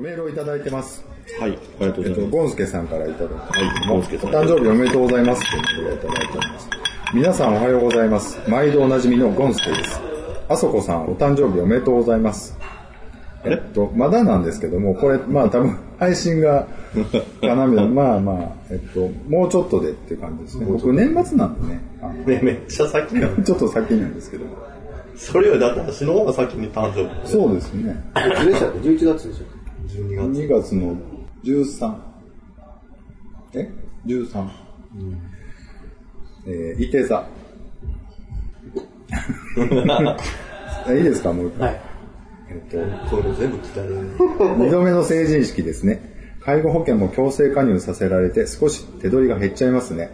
メールをいただいてます。はい、ありがとうごえっと、ざいます。ゴンスケさんからいただいてます。はいゴンスケさんお誕生日おめでとうございます。ということでいただいております。皆さんおはようございます。毎度おなじみのゴンスケです。あそこさん、お誕生日おめでとうございます。えっと、まだなんですけども、これ、まあ多分、配信が、かなみ まあまあ、えっと、もうちょっとでっていう感じですね。僕、年末なんでね、ね、めっちゃ先なの。ちょっと先なんですけど。それよりだって私の方が先に誕生日。そうですね。いつでしたっけ ?11 月でしょ12月。2月の13。え ?13。えー、いて座。いいですか？もう一回。はい。えっこれ全部聞かれる。と、二度目の成人式ですね。介護保険も強制加入させられて少し手取りが減っちゃいますね。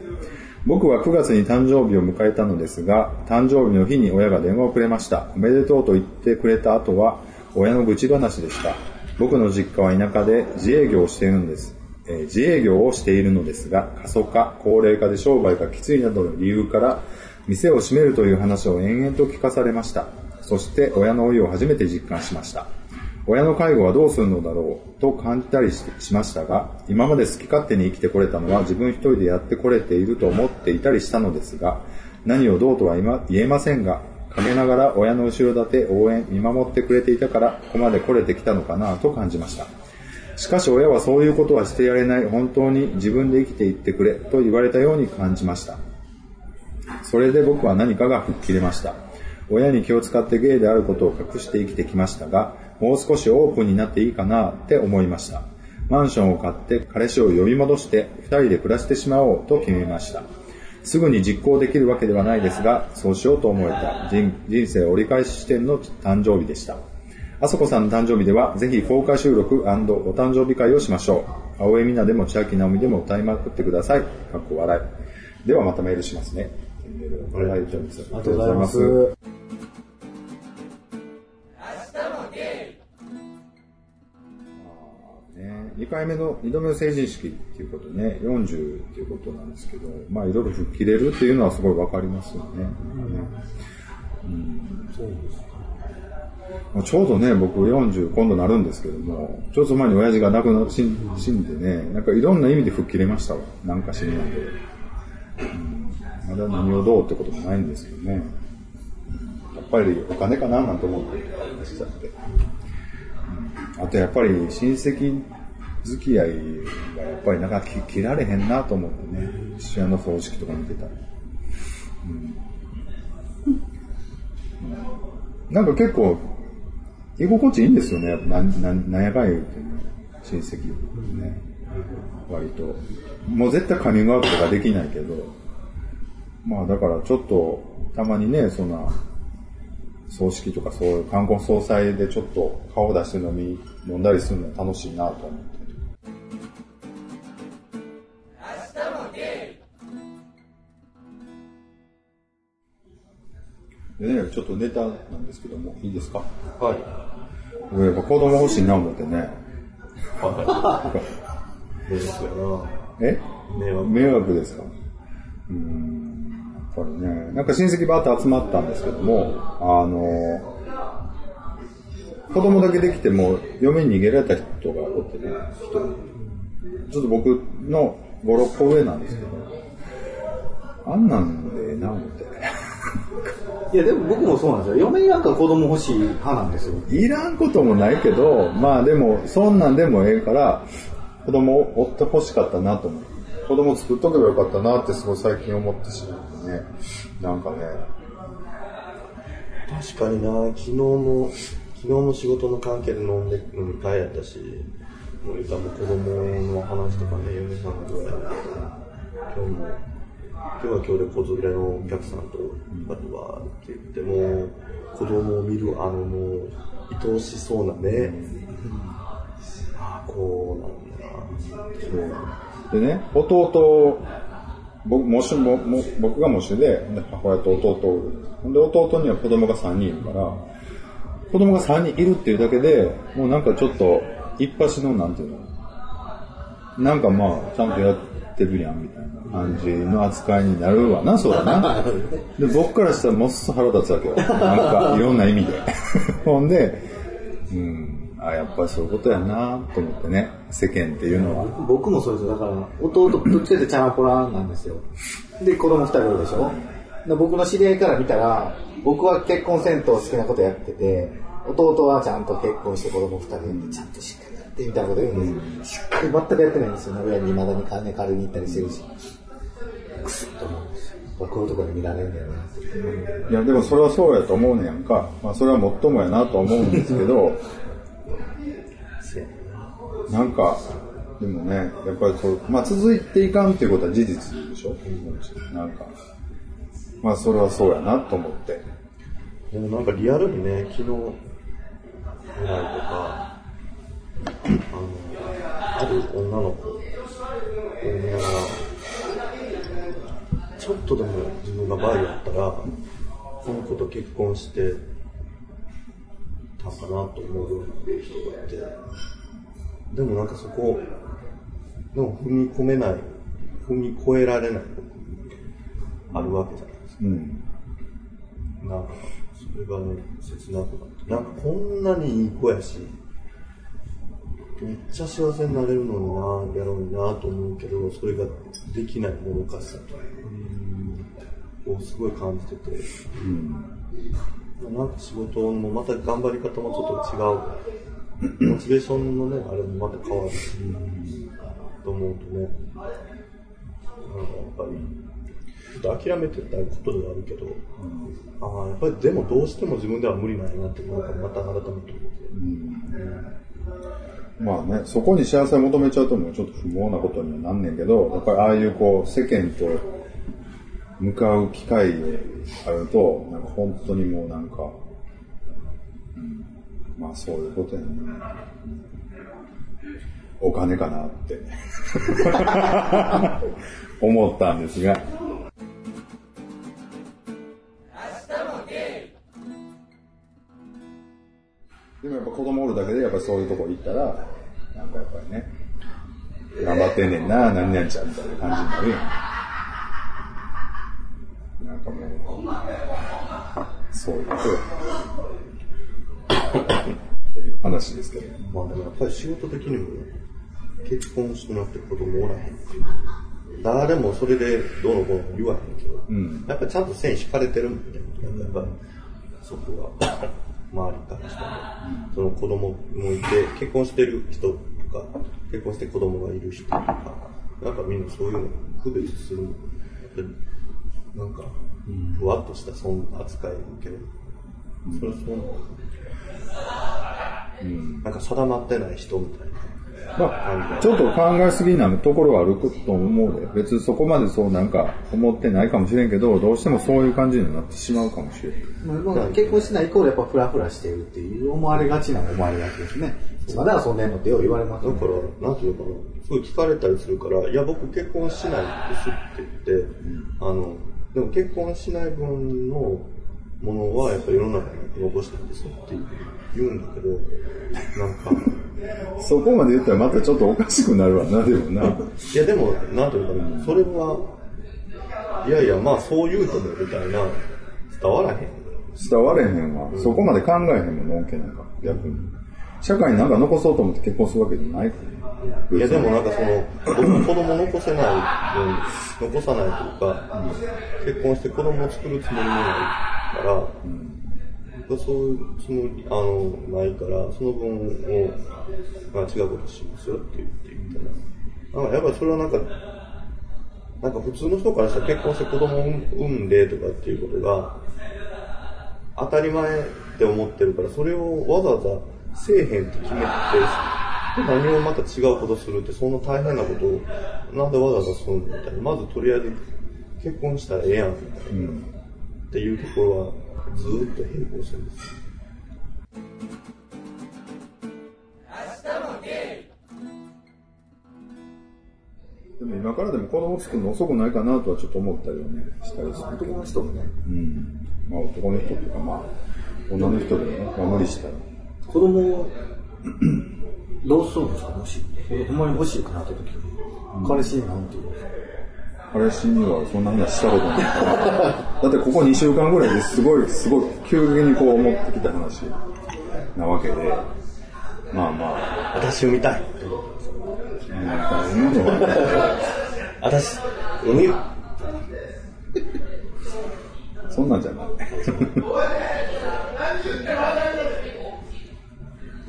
僕は9月に誕生日を迎えたのですが、誕生日の日に親が電話をくれました。おめでとうと言ってくれた後は、親の愚痴話でした。僕の実家は田舎で自営業をしているんです。えー自営業をしているのですが、過疎化、高齢化で商売がきついなどの理由から、店を閉めるという話を延々と聞かされました。そして親の老いを初めて実感しました。親の介護はどうするのだろうと感じたりしましたが、今まで好き勝手に生きてこれたのは自分一人でやってこれていると思っていたりしたのですが、何をどうとは今言えませんが、陰ながら親の後ろ盾、応援、見守ってくれていたから、ここまで来れてきたのかなと感じました。しかし親はそういうことはしてやれない、本当に自分で生きていってくれと言われたように感じました。それで僕は何かが吹っ切れました。親に気を使ってゲイであることを隠して生きてきましたが、もう少しオープンになっていいかなって思いました。マンションを買って彼氏を呼び戻して二人で暮らしてしまおうと決めました。すぐに実行できるわけではないですが、そうしようと思えた人人生折り返し視点の誕生日でした。あそこさんの誕生日では、ぜひ公開収録お誕生日会をしましょう。青江美奈でも千秋直美でも歌いまくってください。かっこ笑い。ではまたメールしますね。ありがとうございます。2回目の、2度目の成人式っていうことね、40っていうことなんですけど、まあいろいろ吹っ切れるっていうのはすごいわかりますよね。うんそうです。まあちょうどね、僕40今度なるんですけども、ちょっと前に親父が亡くな死ん死んでね、なんかいろんな意味で吹っ切れましたわ。なんか死になんで。うんまだ何をどうってこともないんですけどね。やっぱりお金かななんて思ってしちゃって。あとやっぱり親戚付き合いがやっぱりなんか切られへんなと思ってね、父親の葬式とか見てたら。うんなんか結構、居心地いいんですよね、ななんなんやかんや言うてね、親戚ね、割と。もう絶対カミングアウトとかできないけど、まあだからちょっと、たまにね、そんな、葬式とかそういう観光総裁でちょっと顔出して飲み、飲んだりするの楽しいなと思って。ね、ちょっとネタなんですけども、いいですか？はい。僕やっぱ子供欲しいな思ってね。迷惑やえな。迷惑。迷惑ですか？うーん。やっぱりね、なんか親戚バーって集まったんですけども、あの、子供だけできても嫁に逃げられた人がおってね。ちょっと僕の5、6個上なんですけど、あんなんでええな思って。いや、でも僕もそうなんですよ。嫁なんか子供欲しい派なんですよ。いらんこともないけど、まあでも、そんなんでもええから、子供を追ってほしかったなと思う。子供作っとけばよかったなってすごい最近思ってしまってね。なんかね、確かにな、昨日も、昨日も仕事の関係で飲んで、飲み会やったし、森田も子供の話とかね、嫁さんとかやった今日も、今日は今日で子連れのお客さんと、あとはって言っても、子供を見るあのもう、愛おしそうなね、ああ、こうなんだそう。でね、弟、僕、もしも、も僕が模試で、で母親と弟。ほんで、弟には子供が3人いるから、子供が3人いるっていうだけで、もうなんかちょっと、一発の、なんていうの、なんかまあ、ちゃんとやってるやん、みたいな感じの扱いになるわな、そうだな。で、僕からしたらもっそ腹立つわけよ。なんか、いろんな意味で。ほんで、うん、あやっぱりそういうことやなと思ってね、世間っていうのは。僕もそうですよ。だから、弟ぶっつけてチャラポラなんですよ。で、子供二人いるでしょで僕の知り合いから見たら、僕は結婚せんと好きなことやってて、弟はちゃんと結婚して子供二人で、ちゃんとしっかりやってみたいなこと言うんですよ。しっかり全くやってないんですよ。親に未だに金借りに行ったりしてるし。くすっと思うんですよ。僕のところに見られるんだよなって。いや、でもそれはそうやと思うねやんか。まあそれはもっともやなとは思うんですけど、なんか、でもね、やっぱりそう、まあ続いていかんっていうことは事実でしょなんか、まあそれはそうやなと思って。でもなんかリアルにね、昨日ぐらいとか、あの、ある女の子を見ながら、ちょっとでも自分がバイやったら、この子と結婚してたかなと思うような人がいて、でもなんかそこ、でも踏み込めない、踏み越えられないあるわけじゃないですか。うん。なんか、それがね、切なくなって。なんかこんなにいい子やし、めっちゃ幸せになれるのにな、やろうになと思うけど、それができないもどかしさをすごい感じてて、なんか仕事もまた頑張り方もちょっと違う、モチベーションのね、あれもまた変わるし、と思うとね、なんかやっぱり、ちょっと諦めてたことではあるけど、ああ、やっぱりでもどうしても自分では無理なんやなって、なんかまた改めて思って。まあね、そこに幸せを求めちゃうともうちょっと不毛なことにはなんねんけど、やっぱりああいうこう、世間と向かう機会があると、なんか本当にもうなんか、うんまあそういうことやね。お金かなって 思ったんですが。子供おるだけでやっぱそういうとこ行ったら、なんかやっぱりね、頑張ってんねんな、何々ちゃんみたいな感じになるやん。なんかもう、そういうことよ。っていう話ですけど。まあでもやっぱり仕事的にも、結婚してなくて子供おらへんっていう。誰もそれでどうのこうの言わへんけど、んやっぱりちゃんと線引かれてるみたいな。やっぱりそこが 周りからしても、その子供もいて、結婚してる人とか、結婚して子供がいる人とか、なんかみんなそういうの区別するの。やっぱりなんか、ふわっとしたそん扱いを受ける。それはそうなの、なんか定まってない人みたいな。まあ、ちょっと考えすぎなところはあると思うで。別にそこまでそうなんか思ってないかもしれんけど、どうしてもそういう感じになってしまうかもしれん。まあ、結婚してないイコールやっぱフラフラしてるっていう思われがちな思われがちですね。まだ遊んでんのってよう言われますねだから、なんていうのかな、すごい聞かれたりするから、いや、僕結婚しないですって言って、あの、でも結婚しない分のものはやっぱり世の中に残したいんですよって言うんだけど、なんか、そこまで言ったらまたちょっとおかしくなるわな、でもな。いやでも、なんていうのかな、それは、いやいや、まあそう言うともみたいな、伝わらへん。伝われへんわ。そこまで考えへんもん、のんけなんか、逆に。社会になんか残そうと思って結婚するわけじゃない。いやでもなんかその、僕も子供残せない分、残さないというか、結婚して子供を作るつもりもないから、僕はそういうつもり、あの、ないから、その分を、まあ違うことしますよって言ってみたいな。んかやっぱそれはなんか、なんか普通の人からしたら結婚して子供を産んでとかっていうことが、当たり前って思ってるから、それをわざわざせえへんって決めて、何をまた違うことするって、そんな大変なことを、なんでわざわざするのみたいな。まずとりあえず結婚したらええやんみたいな。っていうところはずーっと並行してるんです。でも今からでも子供作るの遅くないかなとはちょっと思ったりはね、したりするけど。男の人もね、うん。まあ男の人っていうかまあ、女の人でね、まあ無理したら。子供を どうするんですかもし、ほんまに欲しいかなって時に、彼氏になんていう彼氏にはそんな話したことないから。だってここ2週間ぐらいですごい、すごい、急激にこう思ってきた話なわけで。まあまあ、私産みたい。産むのはね、私、産み、そんなんじゃない。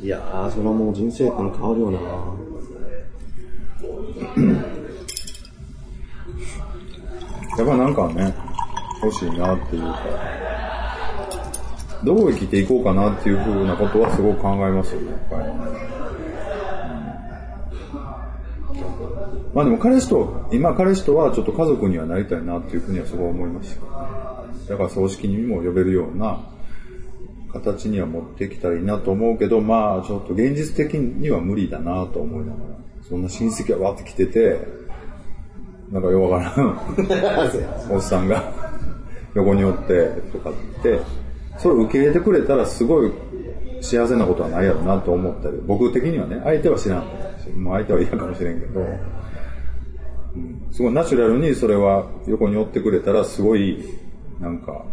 いやー、それはもう人生観変わるよなやっぱなんかね、欲しいなっていうか、どう生きていこうかなっていうふうなことはすごく考えますよね、やっぱり。まあでも彼氏と、今彼氏とはちょっと家族にはなりたいなっていうふうにはすごい思いました。だから葬式にも呼べるような形には持ってきたらいいなと思うけど、まあちょっと現実的には無理だなと思いながら、そんな親戚がわって来てて、なんかよくわからん。おっさんが。横におってとかって、それを受け入れてくれたらすごい幸せなことはないやろなと思ったり、僕的にはね、相手は知らん。し、もう相手は嫌かもしれんけど、うん。すごいナチュラルにそれは横におってくれたらすごい、なんか、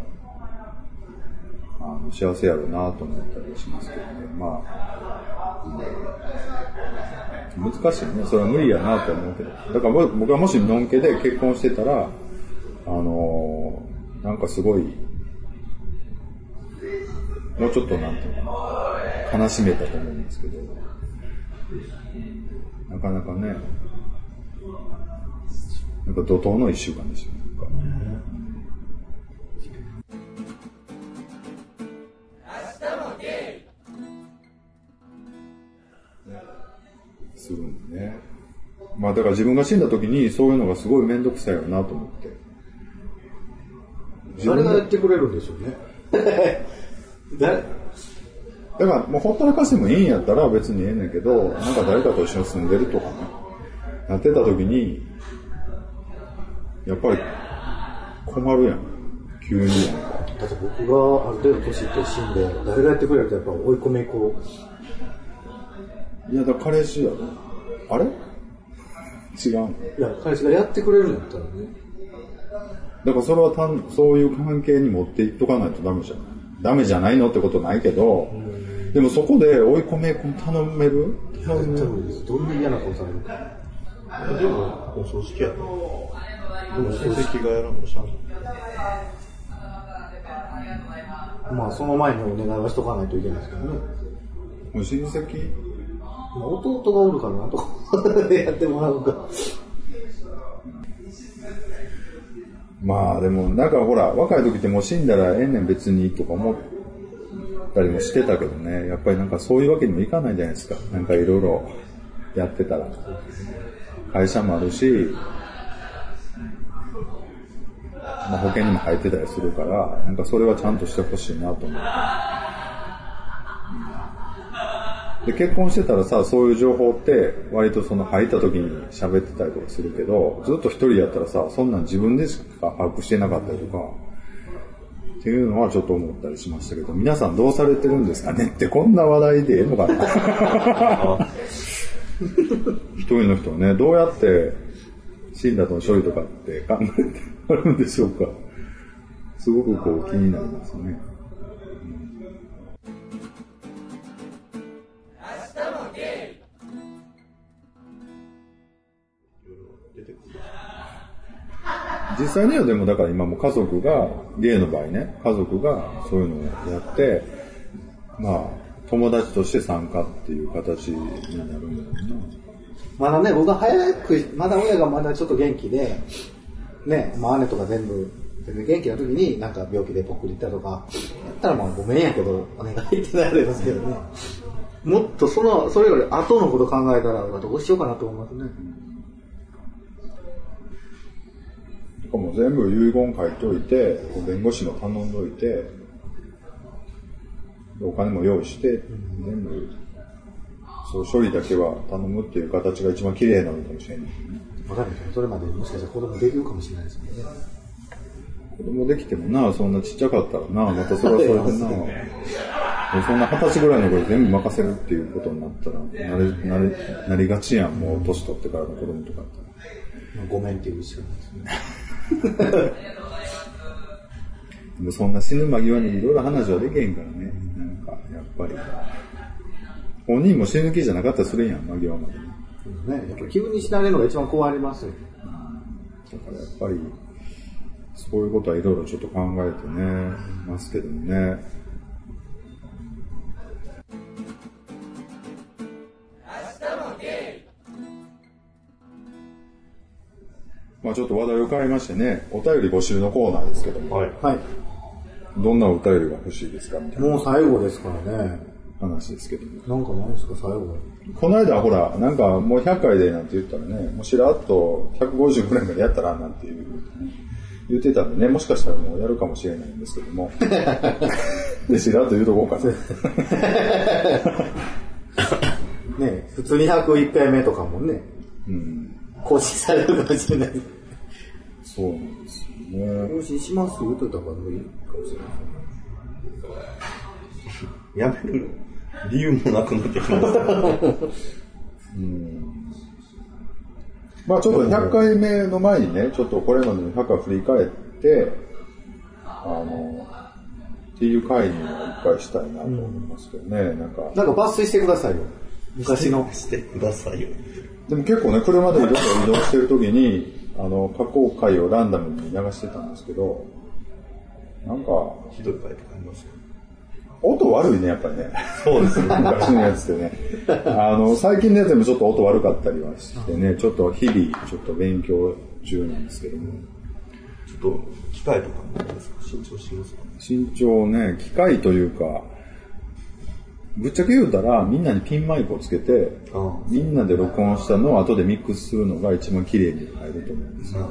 あの幸せやろうなと思ったりしますけどね。まあ、うん難しいね。それは無理やなと思うけど。だから僕はもしのんけで結婚してたら、あのーなんかすごい、もうちょっとなんていうかな、悲しめたと思うんですけど、なかなかね、なんか怒涛の一週間ですよ、なするんでね。まあだから自分が死んだ時にそういうのがすごい面倒くさいよなと思って。誰がやってくれるんでしょうね。誰だからもうほったらかしてもいいんやったら別にええねんけど、なんか誰かと一緒に住んでるとかね、なってた時に、やっぱり困るやん。急に。だって僕がある程度年いって死んで、誰がやってくれるとやっぱ追い込めこいや、だから彼氏やろ。あれ？違う。いや、彼氏がやってくれるんやったらね。だからそれは単そういう関係に持っていっとかないとダメじゃない。ダメじゃないのってことないけど、でもそこで追い込め頼める？頼絶める。どんな嫌な顔されるか。でも、お葬式やろ。でも、親戚がやらんとしゃあないまあ、その前にお願いはしとかないといけないですけどね。もう親戚まあ弟がおるからなとか やってもらうか。まあでも、なんかほら、若い時ってもう死んだらええねん別にとか思ったりもしてたけどね、やっぱりなんかそういうわけにもいかないじゃないですか。なんかいろいろやってたら。会社もあるし、まあ、保険にも入ってたりするから、なんかそれはちゃんとしてほしいなと思って。で、結婚してたらさ、そういう情報って、割とその入った時に喋ってたりとかするけど、ずっと一人やったらさ、そんなん自分でしか把握してなかったりとか、っていうのはちょっと思ったりしましたけど、皆さんどうされてるんですかねって、こんな話題でええのかな？一人の人はね、どうやって死んだとの処理とかって考えてあるんでしょうか？すごくこう気になりますね。実際にはでもだから今も家族が、ゲイの場合ね、家族がそういうのをやって、まあ、友達として参加っていう形になるんだろうな。まだね、僕は早く、まだ親がまだちょっと元気で、ね、まあ姉とか全部、全然元気な時になんか病気でぽっくりったとか、やったらまあごめんやけど、お願いってなるんですけどね。もっとその、それより後のこと考えたら、どうしようかなと思いますね。かもう全部遺言書いといて、弁護士の頼んどいて、でお金も用意して、全部、そう処理だけは頼むっていう形が一番綺麗なのかもしれない。わかんないですよ。それまでもしかしたら子供できるかもしれないですよね。子供できてもな、そんなちっちゃかったらな、またそれはそれでな、そんな二十歳ぐらいの子に全部任せるっていうことになったら、なり、なり、なりがちやん、もう年取ってからの子供とかって。まあごめんっていうしかないですね。でもそんな死ぬ間際にいろいろ話はできへんからね。なんか、やっぱり。本人も死ぬ気じゃなかったりするやん、間際までね。ね、やっぱ急に死なれるのが一番怖いますよ。だからやっぱり、そういうことはいろいろちょっと考えてね、ますけどもね。まあちょっと話題を変えましてね、お便り募集のコーナーですけども、はい。はい。どんなお便りが欲しいですかみたいなもう最後ですからね。話ですけども。なんかないですか、最後。この間ほら、なんかもう100回でなんて言ったらね、もうしらっと150ぐらいまでやったらなんていう、言ってたんでね、もしかしたらもうやるかもしれないんですけども。で、しらっと言うとこうかな。ね、普通に101回目とかもね、うん。更新されるかもしれない。そうなんですよね。更新します言うといた方がいいかもしれない。やめる理由もなくなってきました。まあちょっと100回目の前にね、ちょっとこれまでの100回振り返って、あの、っていう回には一回したいなと思いますけどね、なんか。なんか抜粋してくださいよ。昔の。してくださいよ。でも結構ね、車でいろいろ移動してる時に、あの、過去回をランダムに流してたんですけど、なんか、ひどい回とかありますよ。音悪いね、やっぱりね。そうですね。昔のやつってね。あの、最近のやつでもちょっと音悪かったりはしてね、ちょっと日々、ちょっと勉強中なんですけども。ちょっと、機械とかもですか？慎重しますか？身長ね、機械というか、ぶっちゃけ言うたら、みんなにピンマイクをつけて、あみんなで録音したのを後でミックスするのが一番綺麗に入ると思うんですよ。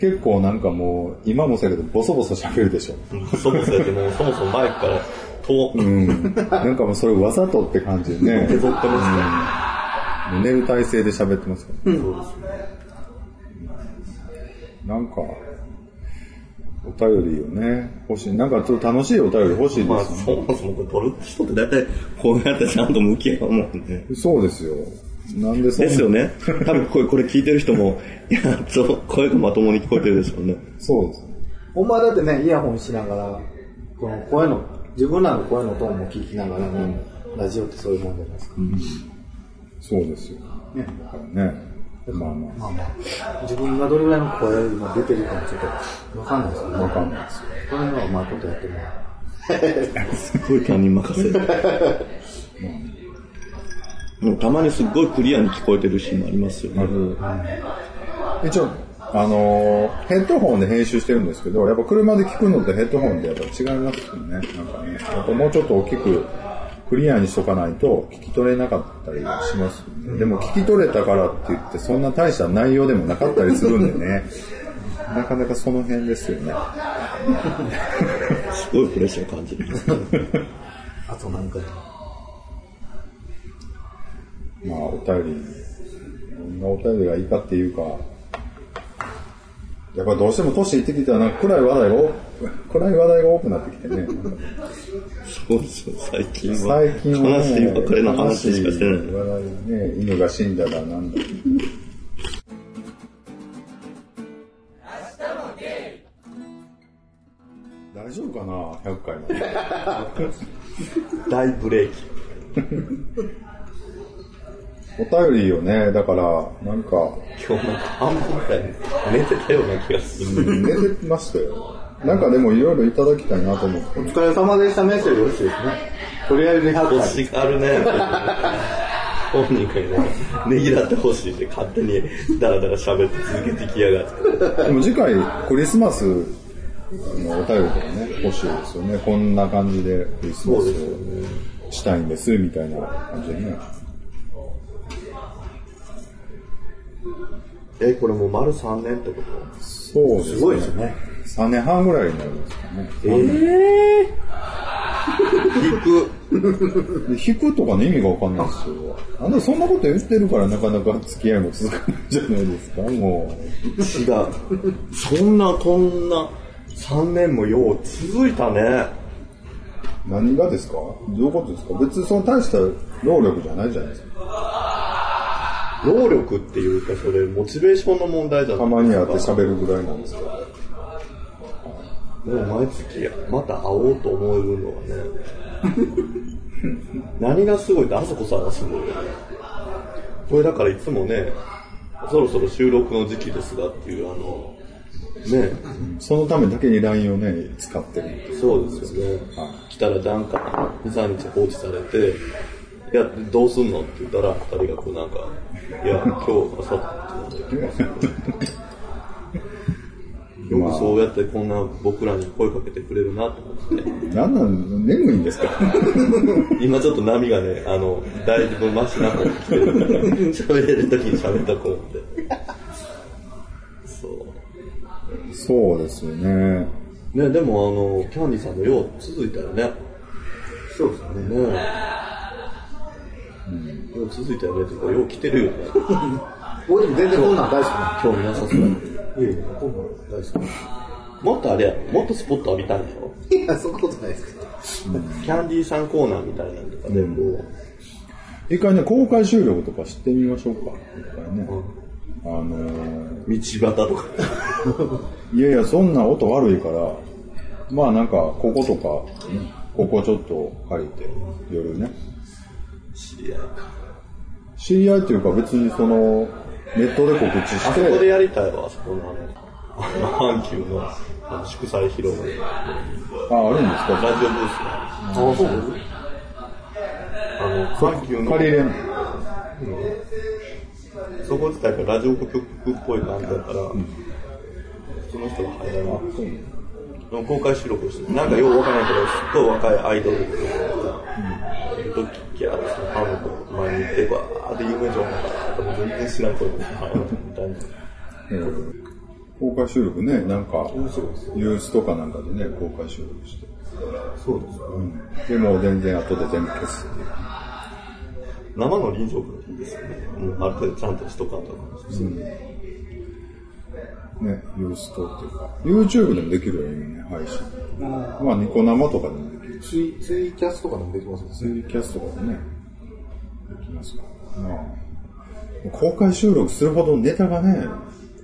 結構なんかもう、今もそうやけど、ボソボソ喋るでしょ。あ。そもそもやってもう、そもそもマイクから遠、うん。なんかもうそれわざとって感じでね。削ってますもう寝る体勢で喋ってますから、ね。そうですね。なんか、お便りをね、欲しい。なんかちょっと楽しいお便り欲しいまあ、ですよね。そもそもこれ撮る人って大体こうやってちゃんと向き合うもんね。そうですよ。なんでそんですよね。多分これこれ聞いてる人も、やっと声がまともに聞こえてるでしょうね。そうです。ほんまだってね、イヤホンしながら、この声の、自分らの声のトーンも聞きながらね、ラジオってそういうもんじゃないですか。そうですよ。ね。だからね。まあままあまあ、自分がどれぐらいの声今出てるかもちょっとわかんないですけど、あ、わかんないですよ。これはうまいことやってもらう。すごい他人任せ。でもたまにすっごいクリアに聞こえてるシーンもありますよね。一応、あのーヘッドホンで編集してるんですけど、やっぱ車で聞くのとヘッドホンでやっぱ違いますよね。なんかね。やっぱもうちょっと大きく、クリアにしとかないと聞き取れなかったりします。でも聞き取れたからって言って、そんな大した内容でもなかったりするんでね。なかなかその辺ですよね。すごいプレッシャー感じる。あとなんか、まあ、お便り、どんなお便りがいいかっていうか、やっぱどうしても年いってきたら、なんか暗い話題が暗い話題が多くなってきてね。そうですよ、最近は。最近は、ね、悲しい別れの話しかしてない。話題ね、犬が死んだだなんだ。大丈夫かな ?100 回まで。大ブレーキ。お便りをね、だから、なんか、今日なんか半分くらい寝てたような気がする。寝てましたよ。なんかでもいろいろいただきたいなと思って。お疲れ様でしたメッセージ欲しいですね。とりあえず100欲回。しがるね。本人がね、ねぎらってほしいって勝手にダラダラ喋って続けてきやがって。でも次回クリスマスのお便りとかね、欲しいですよね。こんな感じでクリスマスをしたいんです、みたいな感じでね。え、これもう丸3年ってこと？そうですね。すごいですよね。3年半ぐらいになるんですかね。ええ引く。で引くとかの意味がわかんないですよ。あんなそんなこと言ってるからなかなか付き合いも続かないんじゃないですか、もう。違う。そんな、こんな、3年もよう続いたね。何がですか？どういうことですか？別にその大した労力じゃないじゃないですか。労力っていうか、それ、モチベーションの問題じゃないたまに会って喋るぐらいなんですけど。もう毎月、また会おうと思えるのはね。何がすごいって、あそこさんがすごいよね。これだからいつもね、そろそろ収録の時期ですがっていう、あの、ね、そのためだけに LINE をね、使ってる。そうですよね。来たらなんか、2、3日放置されて、いや、どうすんの？って言ったら、二人がこうなんか、いや、今日、明後日って言ってますよくそうやってこんな僕らに声かけてくれるなと思って。なんなん、眠いんですか？今ちょっと波がね、あの、だいぶマシな方に来てるから、喋れる時に喋ったと思って。そう。そうですよね。ね、でもあの、キャンディーさんのよう続いたよね。そうですよね。ねえ。よう続いていうか、よう来てるよね。俺でも全然こんなん大好きな興味なさそうだけど。の。いやいや、こんなん大好もっとあれやろ、もっとスポット浴びたいんやろ。き。いや、そんなことないですけど。キャンディーさんコーナーみたいなのとかで、こ一回ね、公開収録とかしてみましょうか。一回ね。あのー、う、道端とか。いやいや、そんな音悪いから、まあなんか、こことか、ここちょっと借りて、夜ね。知り合いか。知り合いっていうか別にその、ネットで告知しあそこでて、やりたいわ、あそこのあの、阪急のあの。祝祭広場で。あ、あるんですか？ラジオブースが。あ、そうあの、阪急の、借りれんの？そこ自体がラジオ局っぽい感じだから、普通の人が入らない。公開収録して、なんかようわからないけど、すっごい若いアイドルとかが、いるとき、ギャーってファンの前に行って、わーって有名情報が、もう全然知らんことみたいな。うん公開収録ね、なんか、ニュースとかなんかでね、公開収録して。そうですよ。でも全然後で全部消すっていう。生の臨場感いいですよね。うん、ある程度ちゃんとしとかんとかもしれないね、ユーストっていうか、YouTube でもできるよね、配信。まあ、ニコ生とかでもできるし、ツイ、ツイキャスとかでもできますツイキャスとかでね、できますから。まあ、公開収録するほどネタがね、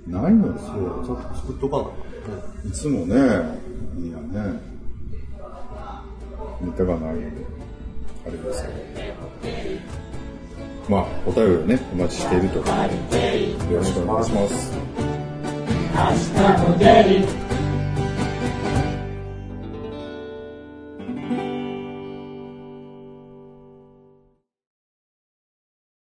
ないのですよ。作っとかないつもね、いやね、ネタがないので、あれですけど。まあ、お便りをね、お待ちしているということで、よろしくお願いします。Hasta poder